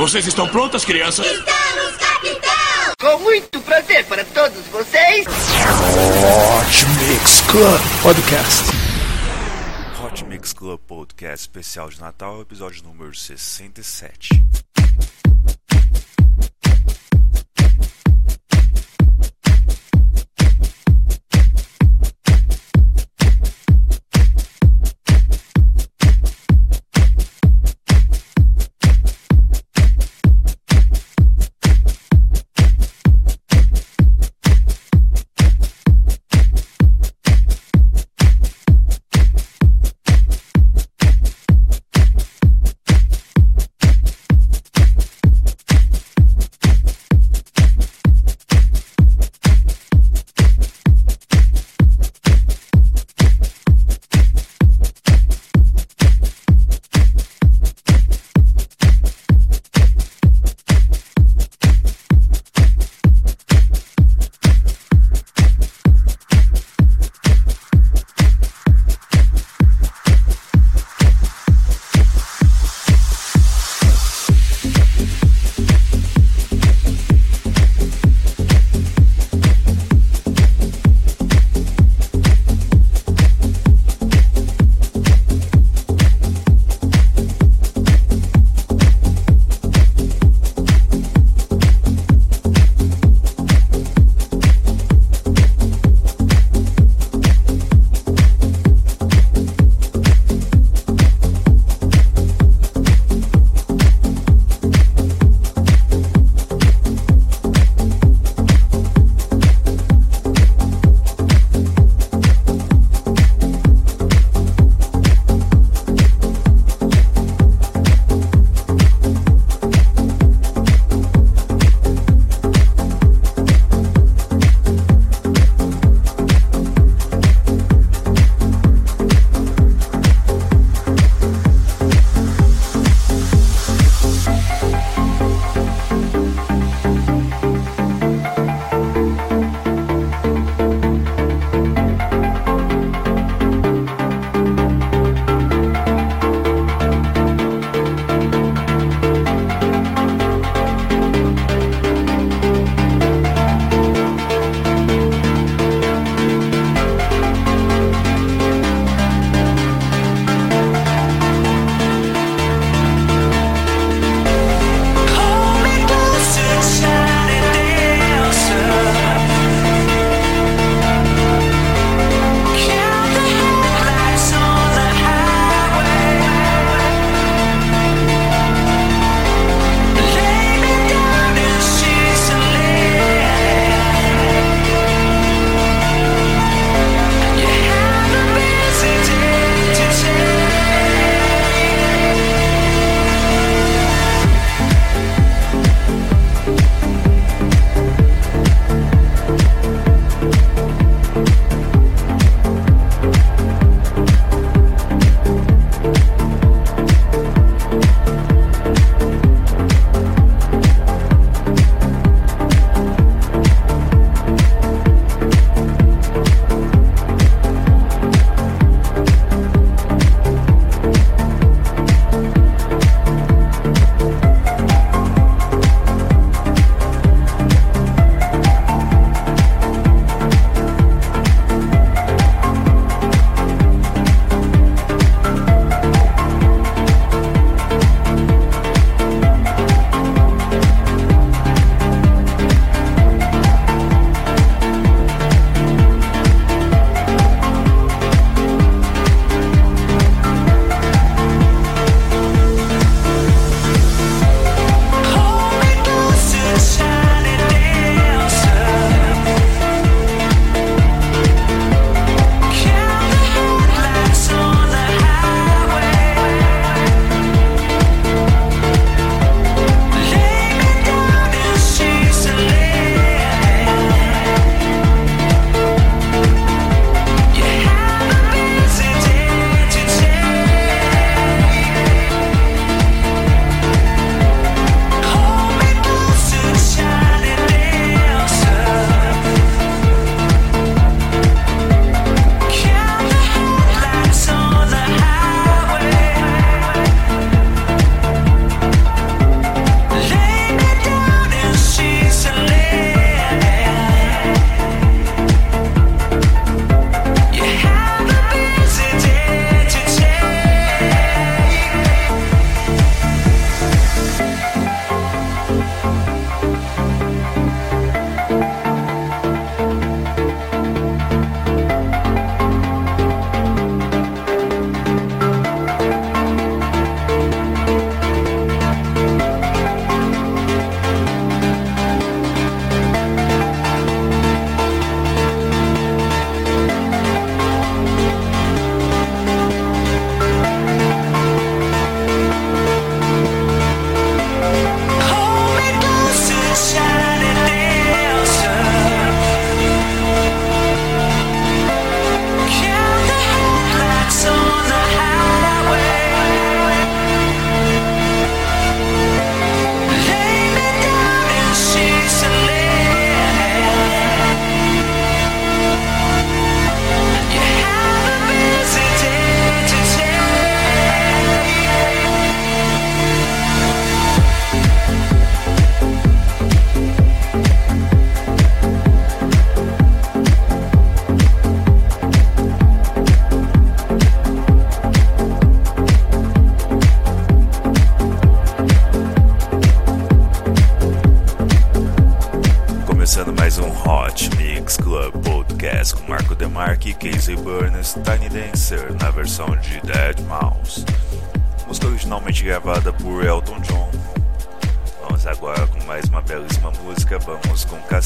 Vocês estão prontas, crianças? Estamos, capitão! Com muito prazer para todos vocês. Hot Mix Club Podcast. Hot Mix Club Podcast especial de Natal, episódio número 67.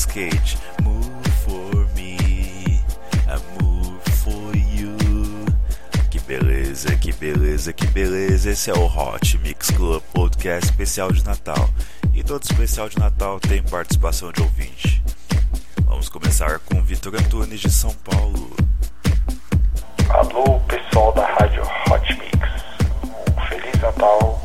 Cascade. Move for me, I move for you. Que beleza, que beleza, que beleza. Esse é o Hot Mix Club Podcast especial de Natal. E todo especial de Natal tem participação de ouvinte. Vamos começar com Vitor Antunes de São Paulo. Alô, pessoal da Rádio Hot Mix. Um Feliz Natal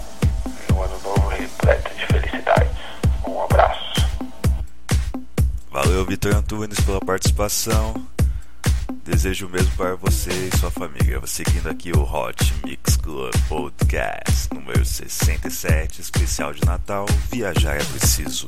Vitor Antunes, pela participação. Desejo o mesmo para você e sua família. Seguindo aqui o Hot Mix Club Podcast número 67, especial de Natal. Viajar é preciso.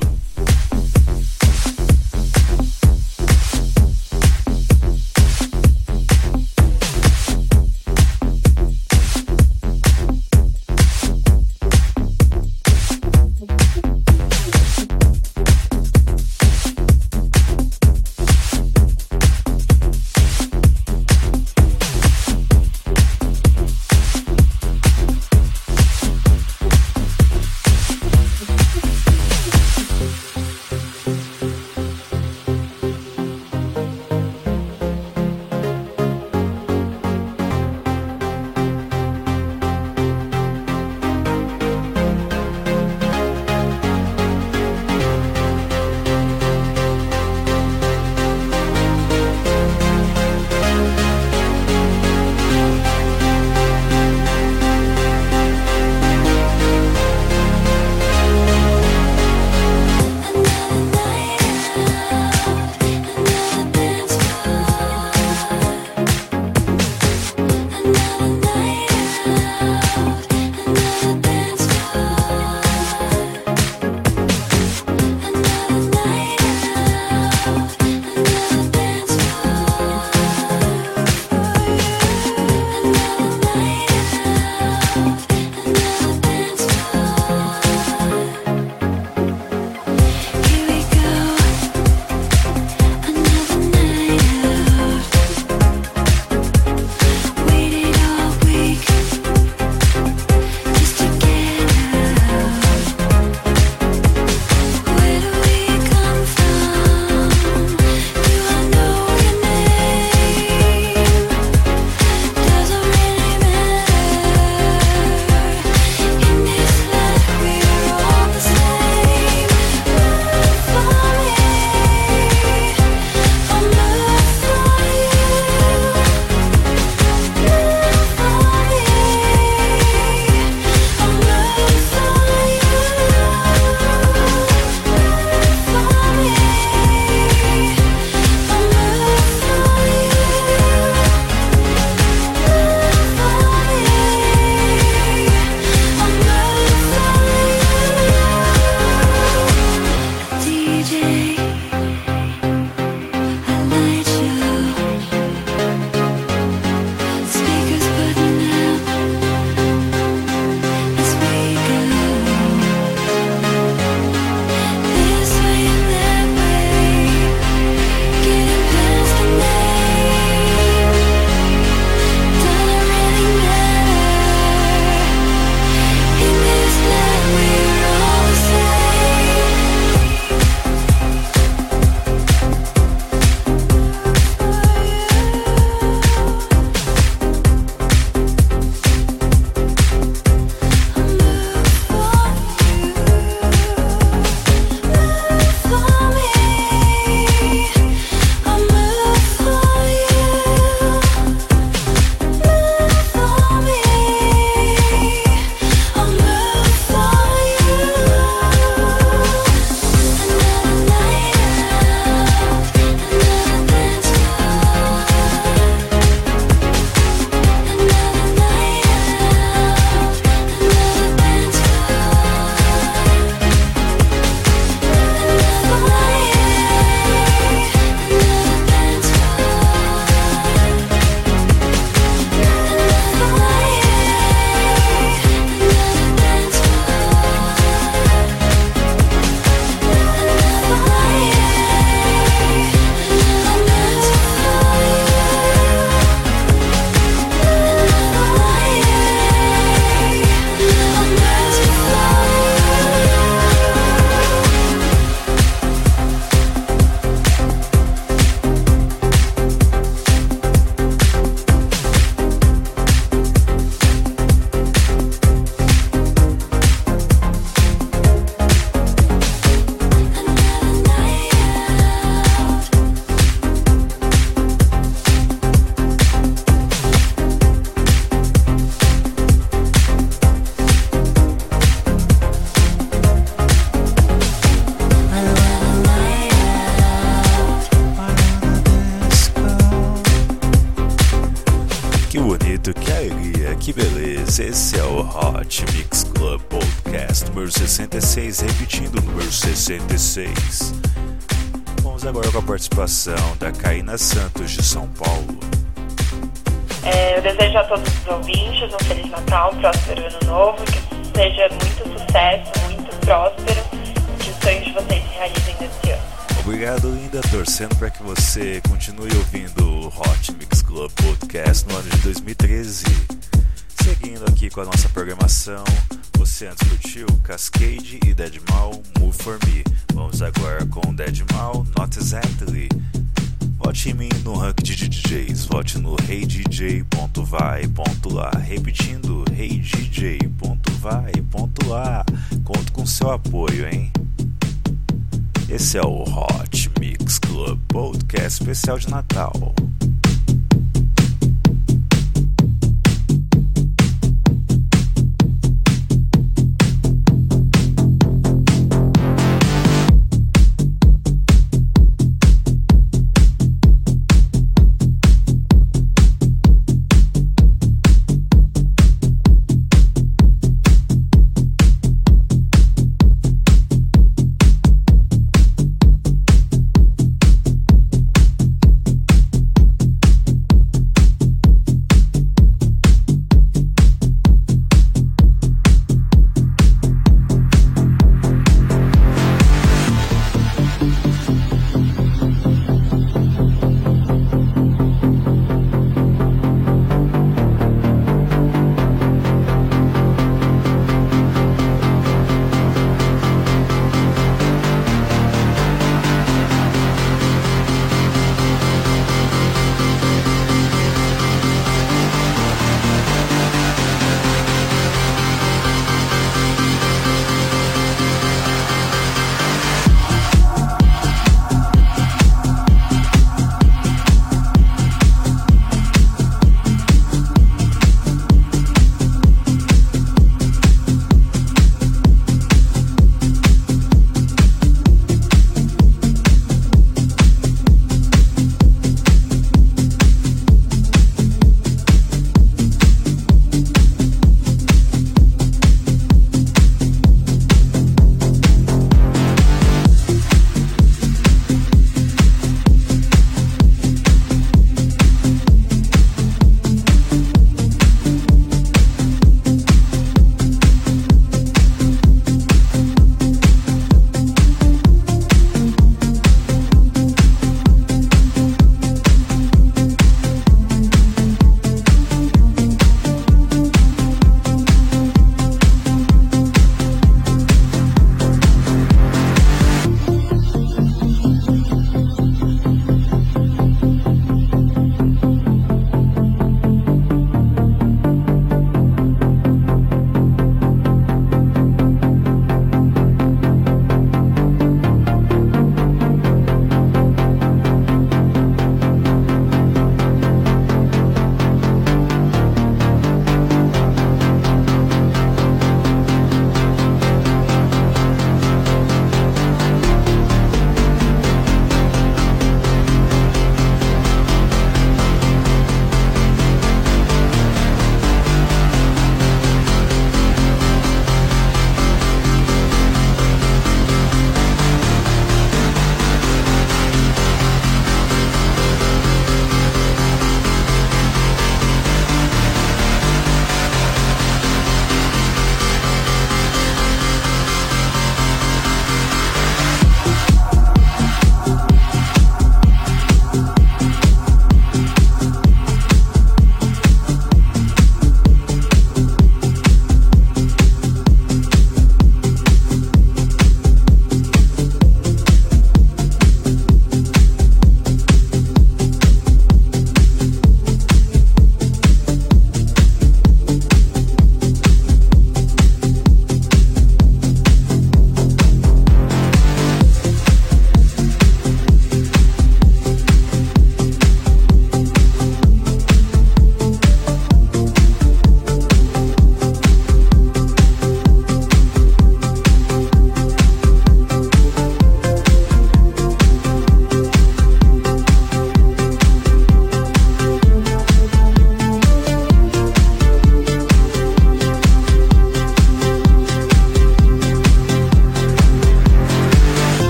Eu desejo a todos os ouvintes um Feliz Natal, um próspero Ano Novo, que seja muito sucesso, muito próspero, que os sonhos de vocês se realizem nesse ano. Obrigado, Linda. Torcendo para que você continue ouvindo o Hot Mix Club Podcast no ano de 2013. Seguindo aqui com a nossa programação, você antes curtiu Cascade e Deadmal Move For Me. Vamos agora com Deadmal Not Exactly. Vote em mim no rank de DJs, vote no heydj.vai.lá. Repetindo, heydj.vai.lá. Conto com seu apoio, hein? Esse é o Hot Mix Club Podcast especial de Natal.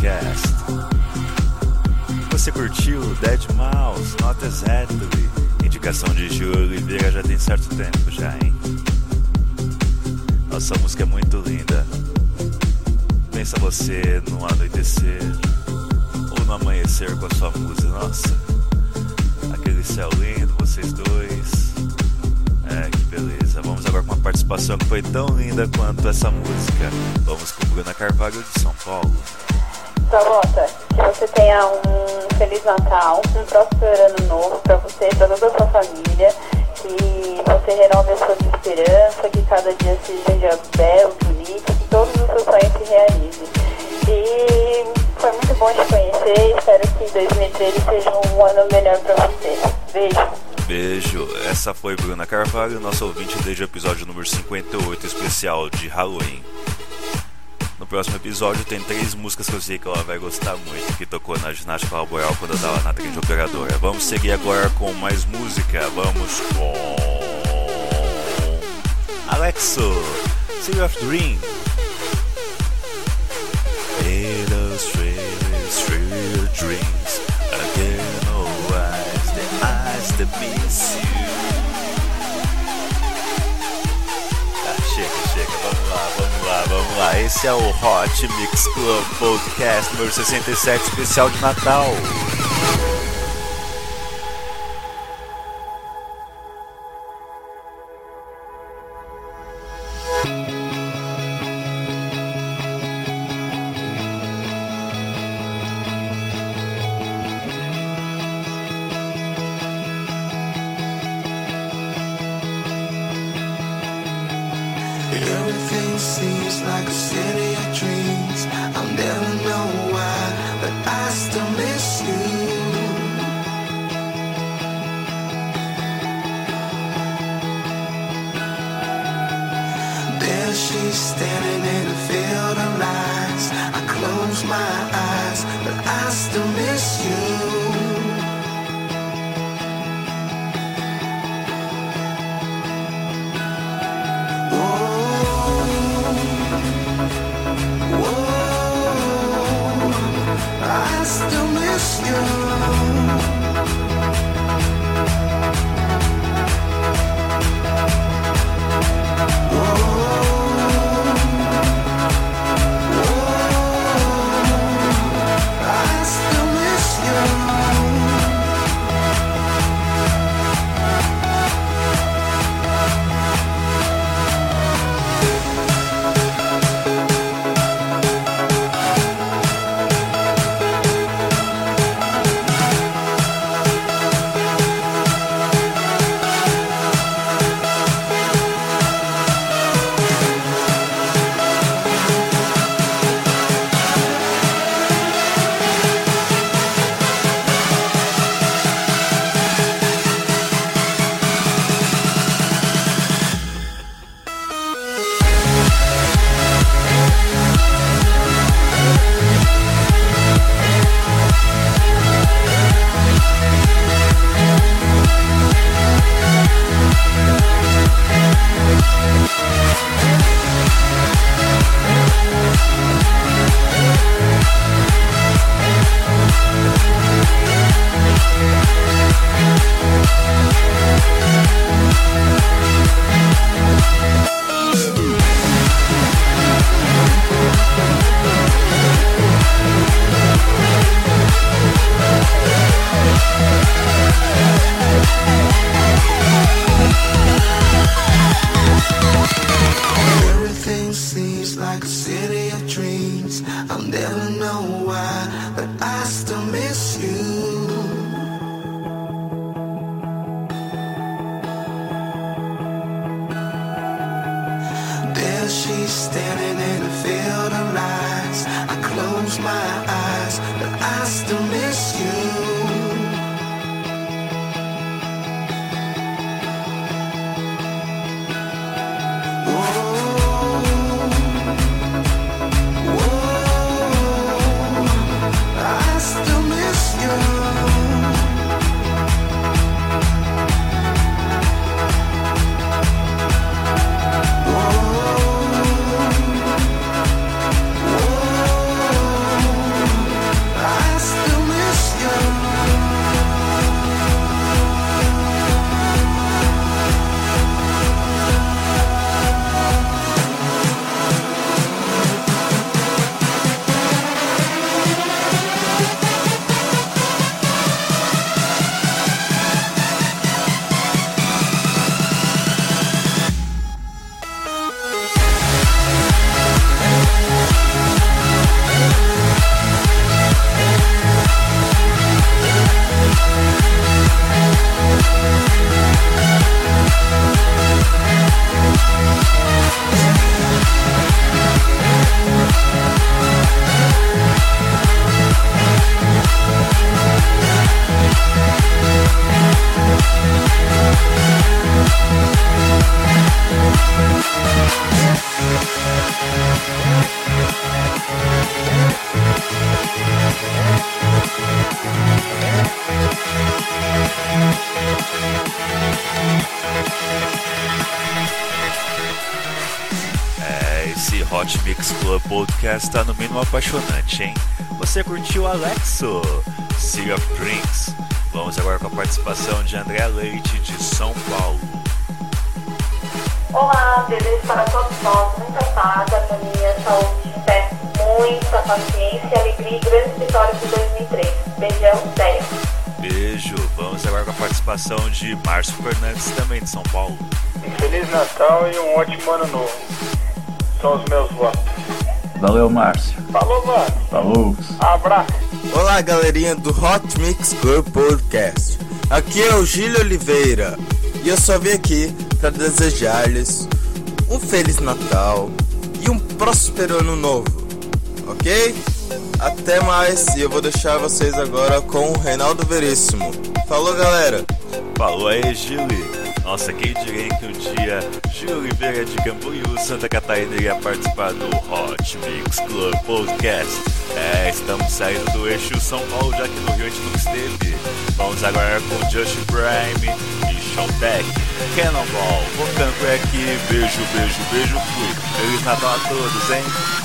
Podcast. Você curtiu Dead Mouse, Not Exactly? Indicação de Gil Oliveira já tem certo tempo já, hein? Nossa música é muito linda. Pensa você no anoitecer ou no amanhecer com a sua música, nossa. Aquele céu lindo, vocês dois. É, que beleza. Vamos agora com uma participação que foi tão linda quanto essa música. Vamos com Bruna Carvalho de São Paulo. Salota, que você tenha um Feliz Natal, um próspero ano novo para você e para toda a sua família. Que você renove as suas esperanças, que cada dia seja belo, bonito, que todos os seus sonhos se realizem. E foi muito bom te conhecer, espero que 2013 seja um ano melhor para você. Beijo. Beijo. Essa foi Bruna Carvalho, nosso ouvinte desde o episódio número 58, especial de Halloween. No próximo episódio tem três músicas que eu sei que ela vai gostar muito, que tocou na ginástica laboral quando eu tava na trilha operadora. Vamos seguir agora com mais música. Vamos com. Alexo, City of Dream. Through dreams. Again, oh, eyes, the eyes that miss you. Chega, vamos lá, vamos lá, vamos lá. Esse é o Hot Mix Club Podcast número 67, especial de Natal. My eyes, but I still miss you. You. Podcast tá no mínimo apaixonante, hein? Você curtiu Alexo, Siga Prince. Vamos agora com a participação de André Leite, de São Paulo. Olá, desejo para todos nós muita paz, harmonia, saúde, fé, muita paciência, alegria e grandes vitórias de 2003. Beijão, Zéia. Beijo. Vamos agora com a participação de Márcio Fernandes, também de São Paulo. Um Feliz Natal e um ótimo ano novo. São os meus votos. Valeu, Márcio. Falou, mano. Falou. Abraço. Olá, galerinha do Hot Mix Club Podcast. Aqui é o Gílio Oliveira e eu só vim aqui para desejar-lhes um Feliz Natal e um próspero Ano Novo, ok? Até mais e eu vou deixar vocês agora com o Reinaldo Veríssimo. Falou, galera! Falou aí, Gili. Nossa, quem diria que um dia Gil Oliveira de Camboriú, Santa Catarina iria participar do Hot Mix Club Podcast. É, estamos saindo do eixo São Paulo, já que no Rio a gente esteve. Vamos agora com Justin Prime e Sean Beck. Cannonball, ficando por aqui. Beijo, beijo, beijo, fui. Feliz Natal a todos, hein?